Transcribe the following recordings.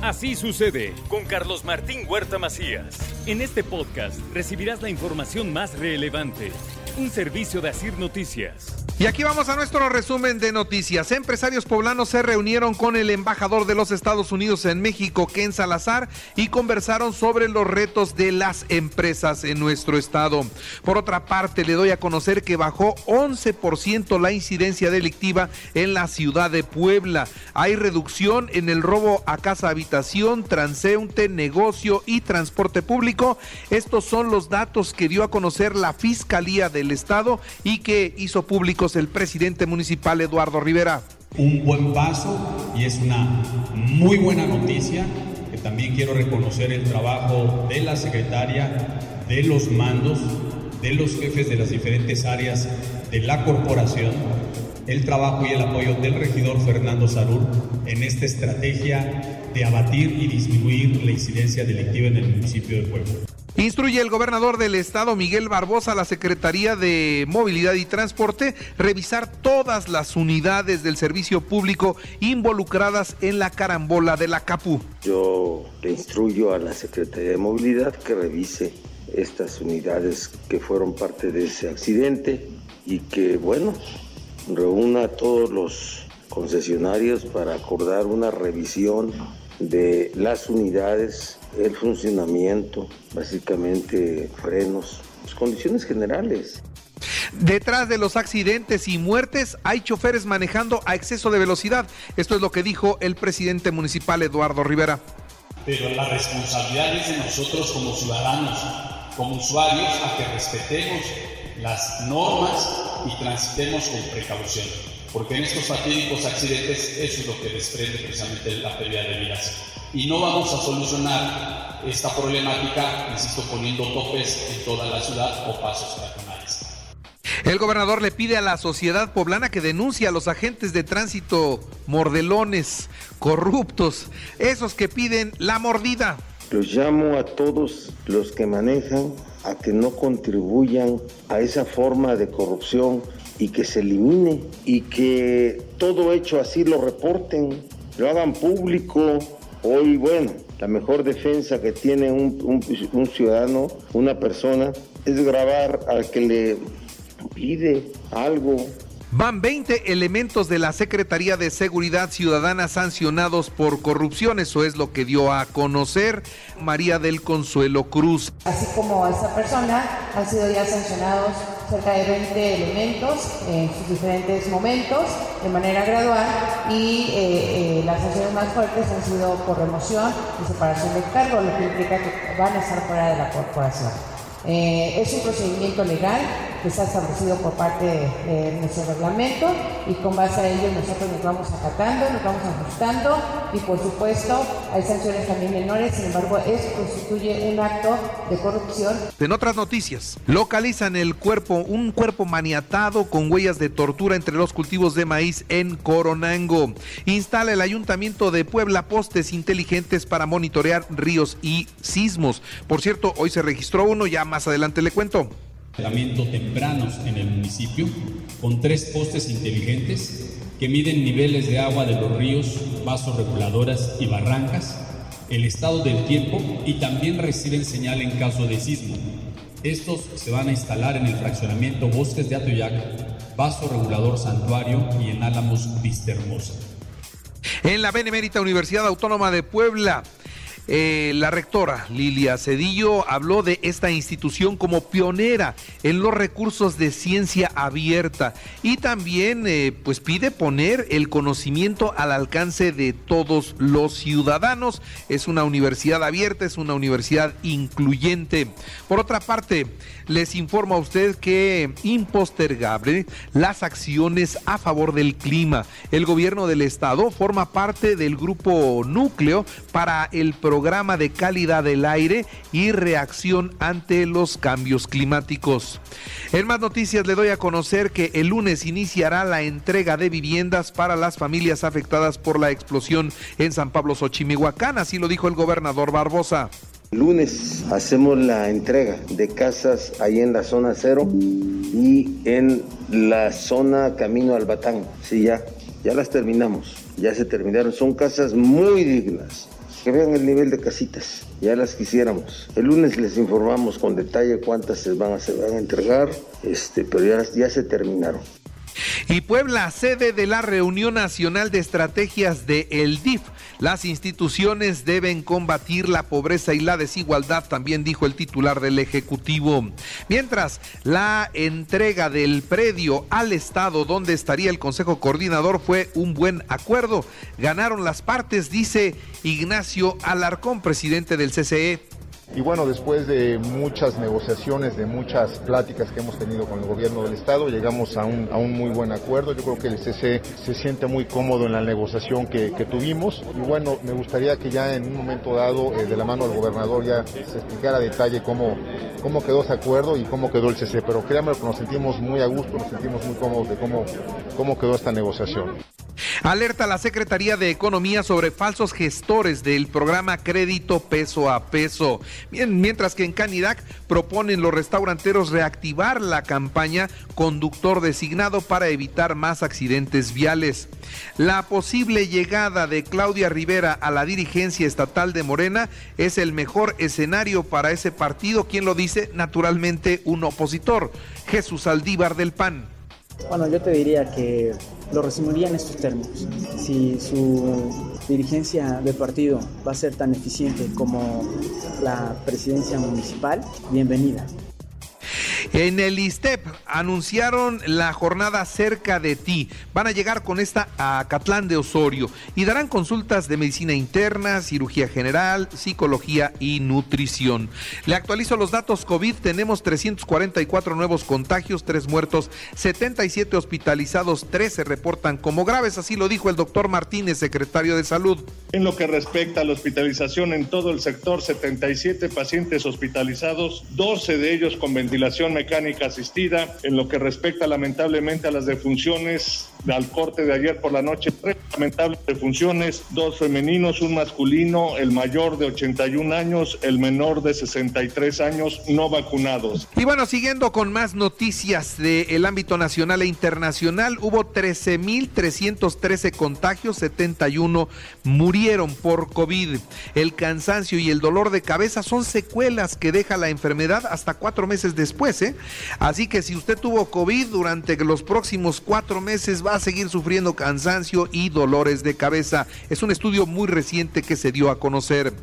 Así sucede con Carlos Martín Huerta Macías. En este podcast recibirás la información más relevante. Un servicio de Asir Noticias. Y aquí vamos a nuestro resumen de noticias. Empresarios poblanos se reunieron con el embajador de los Estados Unidos en México, Ken Salazar, y conversaron sobre los retos de las empresas en nuestro estado. Por otra parte, le doy a conocer que bajó 11% la incidencia delictiva en la ciudad de Puebla. Hay reducción en el robo a casa habitación, transeúnte, negocio y transporte público. Estos son los datos que dio a conocer la Fiscalía del Estado y que hizo público el presidente municipal Eduardo Rivera. Un buen paso y es una muy buena noticia que también quiero reconocer el trabajo de la secretaria, de los mandos, de los jefes de las diferentes áreas de la corporación, el trabajo y el apoyo del regidor Fernando Sarur en esta estrategia de abatir y disminuir la incidencia delictiva en el municipio de Puebla. Instruye el gobernador del estado, Miguel Barbosa, a la Secretaría de Movilidad y Transporte revisar todas las unidades del servicio público involucradas en la carambola de la Capu. Yo le instruyo a la Secretaría de Movilidad que revise estas unidades que fueron parte de ese accidente y que, bueno, reúna a todos los concesionarios para acordar una revisión de las unidades el funcionamiento, básicamente frenos, las condiciones generales. Detrás de los accidentes y muertes hay choferes manejando a exceso de velocidad. Esto es lo que dijo el presidente municipal Eduardo Rivera. Pero la responsabilidad es de nosotros como ciudadanos, como usuarios, a que respetemos las normas y transitemos con precaución. Porque en estos fatídicos accidentes eso es lo que desprende precisamente la pérdida de vidas y no vamos a solucionar esta problemática, insisto, poniendo topes en toda la ciudad o pasos peatonales. El gobernador le pide a la sociedad poblana que denuncie a los agentes de tránsito mordelones, corruptos, esos que piden la mordida. Los llamo a todos los que manejan a que no contribuyan a esa forma de corrupción y que se elimine y que todo hecho así lo reporten, lo hagan público, Hoy, bueno, la mejor defensa que tiene un, ciudadano, una persona, es grabar al que le pide algo, Van 20 elementos de la Secretaría de Seguridad Ciudadana sancionados por corrupción, eso es lo que dio a conocer María del Consuelo Cruz. Así como esa persona, han sido ya sancionados cerca de 20 elementos en sus diferentes momentos de manera gradual y eh, eh, las sanciones más fuertes han sido por remoción y separación de cargo, lo que implica que van a estar fuera de la corporación. Eh, es un procedimiento legal que está establecido por parte de, nuestro reglamento y con base a ello nosotros nos vamos acatando, nos vamos ajustando y por supuesto hay sanciones también menores, sin embargo esto constituye un acto de corrupción. En otras noticias, localizan el cuerpo, un cuerpo maniatado con huellas de tortura entre los cultivos de maíz en Coronango. Instala el ayuntamiento de Puebla postes inteligentes para monitorear ríos y sismos. Por cierto, hoy se registró uno, ya más adelante le cuento tempranos en el municipio con tres postes inteligentes que miden niveles de agua de los ríos, vasos reguladoras y barrancas, el estado del tiempo y también reciben señal en caso de sismo. Estos se van a instalar en el fraccionamiento Bosques de Atoyac, Vaso Regulador Santuario y en Álamos Vista Hermosa. En la Benemérita Universidad Autónoma de Puebla eh, la rectora Lilia Cedillo habló de esta institución como pionera en los recursos de ciencia abierta y también eh, pues pide poner el conocimiento al alcance de todos los ciudadanos. Es una universidad abierta, es una universidad incluyente. Por otra parte, les informo a usted que impostergable las acciones a favor del clima. El gobierno del estado forma parte del grupo núcleo para el programa de calidad del aire y reacción ante los cambios climáticos. En más noticias le doy a conocer que el lunes iniciará la entrega de viviendas para las familias afectadas por la explosión en San Pablo Xochimihuacán, así lo dijo el gobernador Barbosa. Lunes hacemos la entrega de casas ahí en la zona cero y en la zona camino al Batán. Sí, ya, ya las terminamos, ya se terminaron. Son casas muy dignas, que vean el nivel de casitas. Ya las quisiéramos. El lunes les informamos con detalle cuántas se van a, se van a entregar, este, pero ya, ya se terminaron. Y Puebla, sede de la Reunión Nacional de Estrategias de el DIF. Las instituciones deben combatir la pobreza y la desigualdad, también dijo el titular del Ejecutivo. Mientras, la entrega del predio al Estado donde estaría el Consejo Coordinador fue un buen acuerdo. Ganaron las partes, dice Ignacio Alarcón, presidente del CCE. Y bueno, después de muchas negociaciones, de muchas pláticas que hemos tenido con el gobierno del Estado, llegamos a un, a un muy buen acuerdo. Yo creo que el CC se siente muy cómodo en la negociación que, que tuvimos. Y bueno, me gustaría que ya en un momento dado, eh, de la mano del gobernador, ya se explicara detalle cómo, cómo quedó ese acuerdo y cómo quedó el CC. Pero créanme que nos sentimos muy a gusto, nos sentimos muy cómodos de cómo, cómo quedó esta negociación. Alerta la Secretaría de Economía sobre falsos gestores del programa Crédito Peso a Peso. Mientras que en Canidac proponen los restauranteros reactivar la campaña conductor designado para evitar más accidentes viales. La posible llegada de Claudia Rivera a la dirigencia estatal de Morena es el mejor escenario para ese partido. ¿Quién lo dice? Naturalmente un opositor, Jesús Aldívar del PAN. Bueno, yo te diría que lo resumiría en estos términos. Si su dirigencia de partido va a ser tan eficiente como la presidencia municipal, bienvenida. En el ISTEP anunciaron la jornada cerca de ti. Van a llegar con esta a Catlán de Osorio y darán consultas de medicina interna, cirugía general, psicología y nutrición. Le actualizo los datos COVID. Tenemos 344 nuevos contagios, 3 muertos, 77 hospitalizados, 13 se reportan como graves. Así lo dijo el doctor Martínez, secretario de Salud. En lo que respecta a la hospitalización en todo el sector, 77 pacientes hospitalizados, 12 de ellos con ventilación mecánica asistida. En lo que respecta lamentablemente a las defunciones al corte de ayer por la noche, tres lamentables defunciones, dos femeninos, un masculino, el mayor de 81 años, el menor de 63 años, no vacunados. Y bueno, siguiendo con más noticias del ámbito nacional e internacional, hubo 13.313 contagios, 71 murieron por COVID. El cansancio y el dolor de cabeza son secuelas que deja la enfermedad hasta cuatro meses después. ¿eh? Así que si usted tuvo COVID durante los próximos cuatro meses, va a seguir sufriendo cansancio y dolores de cabeza. Es un estudio muy reciente que se dio a conocer.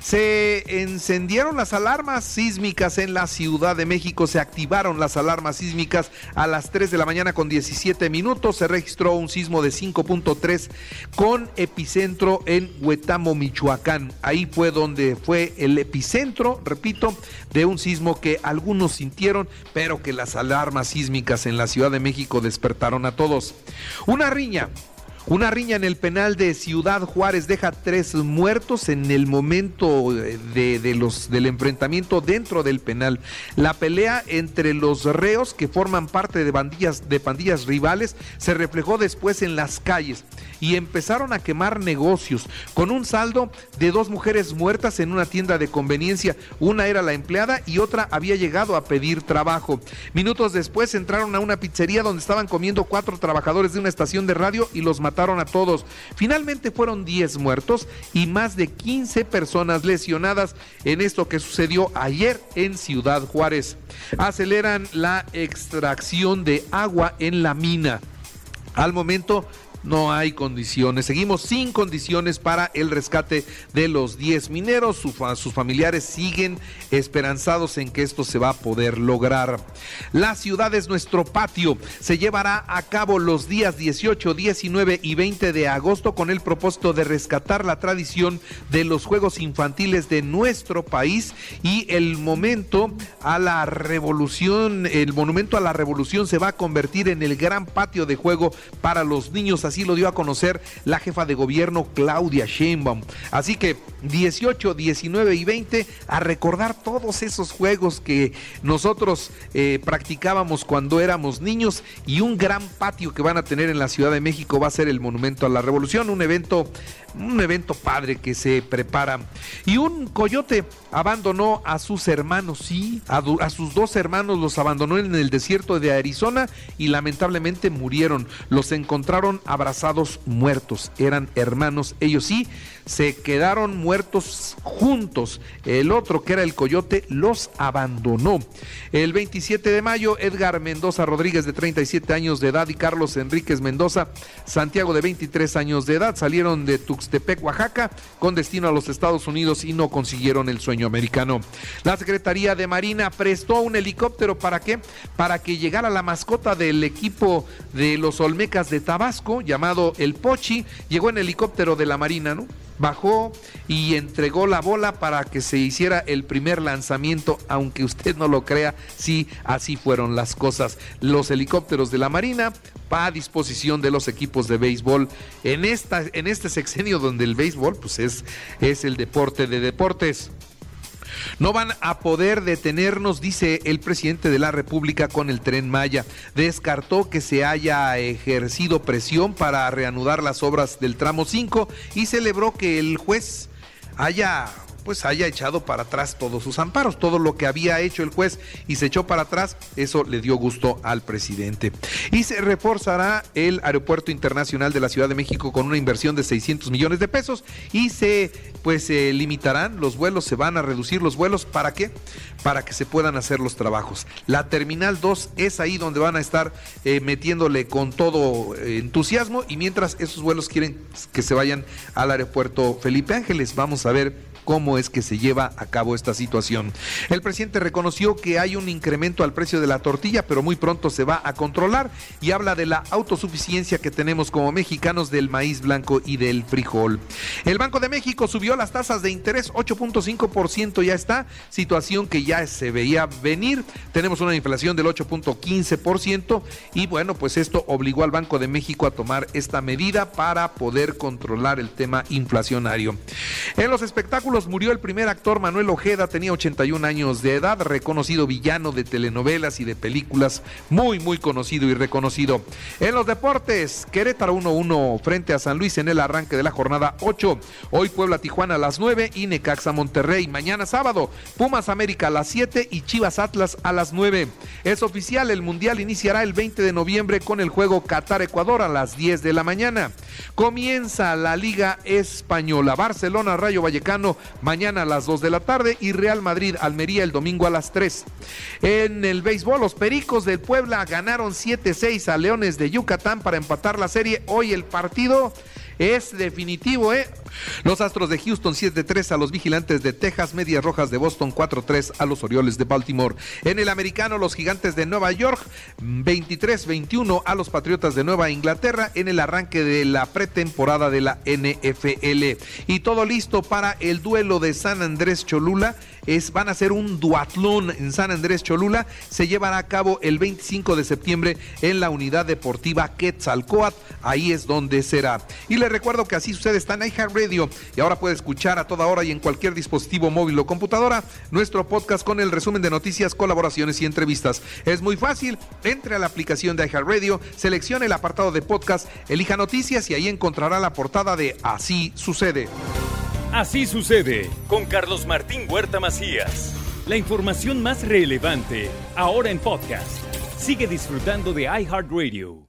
Se encendieron las alarmas sísmicas en la Ciudad de México, se activaron las alarmas sísmicas a las 3 de la mañana con 17 minutos, se registró un sismo de 5.3 con epicentro en Huetamo, Michoacán. Ahí fue donde fue el epicentro, repito, de un sismo que algunos sintieron, pero que las alarmas sísmicas en la Ciudad de México despertaron a todos. Una riña una riña en el penal de Ciudad Juárez deja tres muertos en el momento de, los, del enfrentamiento dentro del penal. La pelea entre los reos que forman parte de bandillas, de pandillas rivales se reflejó después en las calles y empezaron a quemar negocios con un saldo de dos mujeres muertas en una tienda de conveniencia. Una era la empleada y otra había llegado a pedir trabajo. Minutos después entraron a una pizzería donde estaban comiendo cuatro trabajadores de una estación de radio y los mataron a todos. Finalmente fueron 10 muertos y más de 15 personas lesionadas en esto que sucedió ayer en Ciudad Juárez. Aceleran la extracción de agua en la mina. Al momento no hay condiciones. Seguimos sin condiciones para el rescate de los 10 mineros. sus familiares siguen esperanzados en que esto se va a poder lograr. La ciudad es nuestro patio. Se llevará a cabo los días 18, 19 y 20 de agosto con el propósito de rescatar la tradición de los juegos infantiles de nuestro país y el momento a la revolución, el monumento a la revolución se va a convertir en el gran patio de juego para los niños Así lo dio a conocer la jefa de gobierno Claudia Sheinbaum. Así que 18, 19 y 20 a recordar todos esos juegos que nosotros eh, practicábamos cuando éramos niños y un gran patio que van a tener en la Ciudad de México va a ser el Monumento a la Revolución, un evento un evento padre que se prepara. Y un coyote abandonó a sus hermanos, sí, a, a, sus dos hermanos los abandonó en el desierto de Arizona y lamentablemente murieron. Los encontraron abrazados muertos. Eran hermanos, ellos sí, se quedaron muertos juntos. El otro, que era el coyote, los abandonó. El 27 de mayo, Edgar Mendoza Rodríguez, de 37 años de edad, y Carlos Enríquez Mendoza Santiago, de 23 años de edad, salieron de Tuxtepec, Oaxaca, con destino a los Estados Unidos y no consiguieron el sueño americano. La Secretaría de Marina prestó un helicóptero para qué? Para que llegara la mascota del equipo de los Olmecas de Tabasco, llamado El Pochi, llegó en helicóptero de la Marina, ¿no? Bajó y entregó la bola para que se hiciera el primer lanzamiento, aunque usted no lo crea, sí, así fueron las cosas. Los helicópteros de la Marina a disposición de los equipos de béisbol en esta en este sexenio donde el béisbol pues es es el deporte de deportes. No van a poder detenernos, dice el presidente de la República con el tren Maya. Descartó que se haya ejercido presión para reanudar las obras del tramo 5 y celebró que el juez haya pues haya echado para atrás todos sus amparos, todo lo que había hecho el juez y se echó para atrás, eso le dio gusto al presidente. Y se reforzará el Aeropuerto Internacional de la Ciudad de México con una inversión de 600 millones de pesos y se pues limitarán los vuelos, se van a reducir los vuelos, ¿para qué? Para que se puedan hacer los trabajos. La Terminal 2 es ahí donde van a estar eh, metiéndole con todo eh, entusiasmo y mientras esos vuelos quieren que se vayan al aeropuerto Felipe Ángeles, vamos a ver cómo es que se lleva a cabo esta situación. El presidente reconoció que hay un incremento al precio de la tortilla, pero muy pronto se va a controlar y habla de la autosuficiencia que tenemos como mexicanos del maíz blanco y del frijol. El Banco de México subió las tasas de interés 8.5%, ya está, situación que ya se veía venir. Tenemos una inflación del 8.15% y bueno, pues esto obligó al Banco de México a tomar esta medida para poder controlar el tema inflacionario. En los espectáculos murió el primer actor Manuel Ojeda, tenía 81 años de edad, reconocido villano de telenovelas y de películas, muy, muy conocido y reconocido. En los deportes, Querétaro 1-1 frente a San Luis en el arranque de la jornada 8. Hoy Puebla Tijuana a las 9 y Necaxa Monterrey. Mañana sábado, Pumas América a las 7 y Chivas Atlas a las 9. Es oficial, el Mundial iniciará el 20 de noviembre con el juego Qatar-Ecuador a las 10 de la mañana. Comienza la Liga Española. Barcelona, Rayo Vallecano mañana a las 2 de la tarde y Real Madrid Almería el domingo a las 3. En el béisbol, los Pericos del Puebla ganaron 7-6 a Leones de Yucatán para empatar la serie. Hoy el partido es definitivo, ¿eh? Los Astros de Houston 7-3 a los Vigilantes de Texas, Medias Rojas de Boston 4-3 a los Orioles de Baltimore. En el americano, los Gigantes de Nueva York 23-21 a los Patriotas de Nueva Inglaterra en el arranque de la pretemporada de la NFL. Y todo listo para el duelo de San Andrés Cholula es, van a hacer un duatlón en San Andrés Cholula. Se llevará a cabo el 25 de septiembre en la unidad deportiva Quetzalcoatl. Ahí es donde será. Y le recuerdo que así sucede, está en iHeartRadio y ahora puede escuchar a toda hora y en cualquier dispositivo móvil o computadora nuestro podcast con el resumen de noticias, colaboraciones y entrevistas. Es muy fácil, entre a la aplicación de iHeartRadio, seleccione el apartado de podcast, elija noticias y ahí encontrará la portada de Así sucede. Así sucede con Carlos Martín Huerta Macías. La información más relevante ahora en podcast. Sigue disfrutando de iHeartRadio.